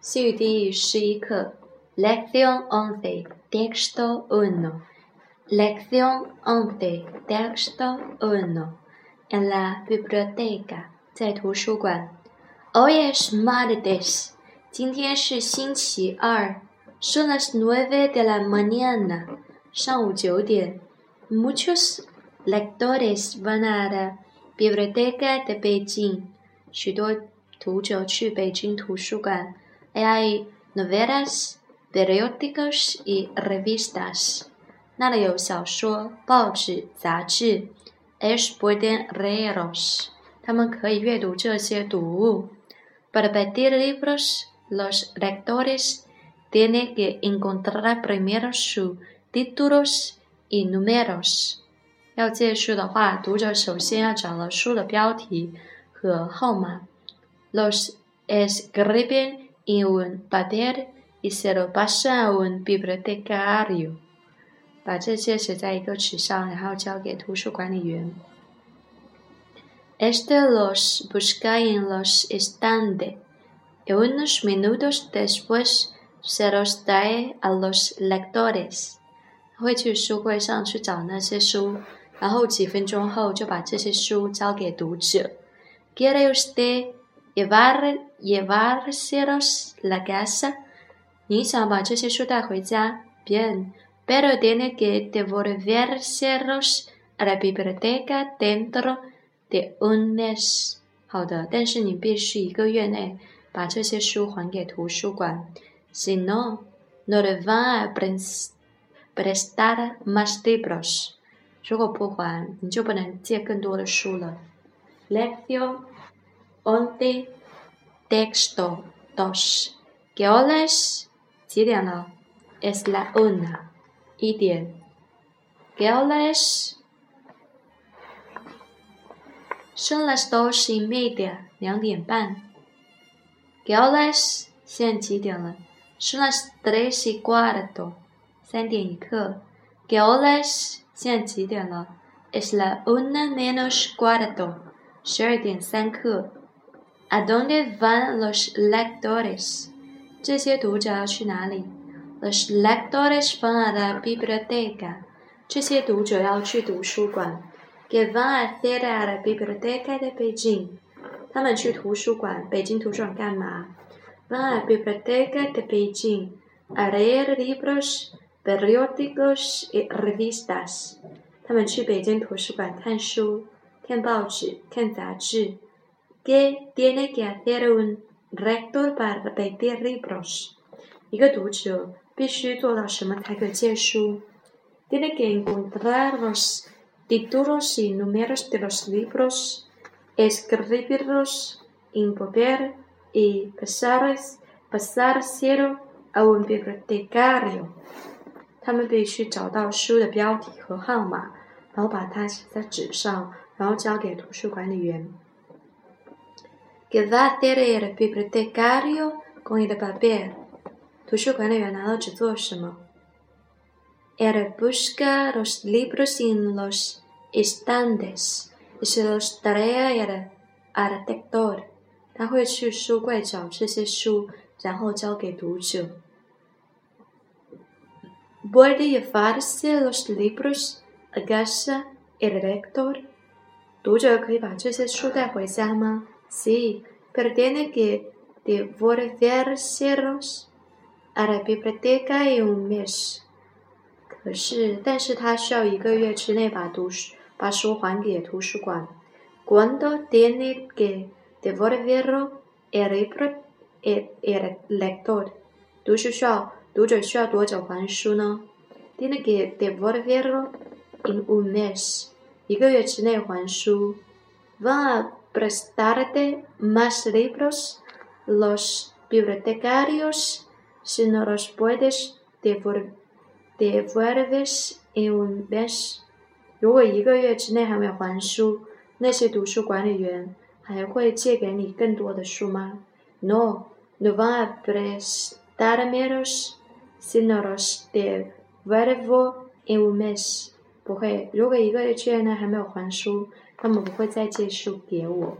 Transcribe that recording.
西语第十一课，Lección once, texto uno. Lección once, texto uno. En la biblioteca，在图书馆。Hoy es martes，今天是星期二。Son las nueve de la mañana，上午九点。Muchos lectores van a la biblioteca de Beijing，许多读者去北京图书馆。hay novelas, periódicos y revistas. 那里有小说、报纸、杂志。Ellos pueden leerlos. 他们可以阅读这些读物。Para pedir libros, los lectores tienen que encontrar primero sus títulos y números. 要借书的话，读者首先要找到书的标题和号码。Los escriben en un papel y se lo pasa a un bibliotecario. 把这些写在一个纸上，然后交给图书管理员。Este los busca en los estantes y unos minutos después se los trae a los lectores. 会去书柜上去找那些书，然后几分钟后就把这些书交给读者。¿Quiere usted llevar llevárselos la casa. Bien, pero tiene que devolvérselos a la biblioteca dentro de un mes. 好的，但是你必须一个月内把这些书还给图书馆，si no, no le van a prestar más libros. 如果不还，你就不能借更多的书了。Lección 11 texto 2. ¿Qué hora es? Es la una y diez. ¿Qué hora es? Son las dos y media, ¿Qué hora es? Son las tres y cuarto, ¿Qué hora es? Es la una menos cuarto, 12.3 ¿A dónde van los lectores? 这些读者去哪里 Los lectores van a la biblioteca. ¿Qué van a hacer a la biblioteca de Beijing? Van a la biblioteca de Beijing a leer libros, periódicos y revistas. 他们去北京图书馆看书、看报纸、看杂志。¿Qué tiene que hacer un rector para pedir libros? 一个读者必须做到什么才能借书 Tiene que encontrar los títulos y números de los libros, escribirlos en papel y pasárselo a un bibliotecario. 他们必须找到书的标题和号码，然后把它写在纸上，然后交给图书管理员。¿Qué va a hacer el bibliotecario con el papel? Él busca los libros en los estantes y se los trae al, al lector. ¿Puede llevarse los libros a casa el lector? 读者可以把这些书带回家吗 ？Sí, pero tiene que devolvérselos a la biblioteca en un mes. 可是，但是他需要一个月之内把读书把书还给图书馆。¿Cuándo tiene que devolverlo el libro el el lector？读书需要读者需要多久还书呢？Tiene que devolverlo en un mes，一个月之内还书。Va prestarte más libros los bibliotecarios si no los puedes devuelves en un mes。如果一个月之内还没有还书，那些图书管理员还会借给你更多的书吗？No, no van a prestármelos si no los devuelvo en un mes。 不会，如果一个月之内还没有还书。他们不会再借书给我。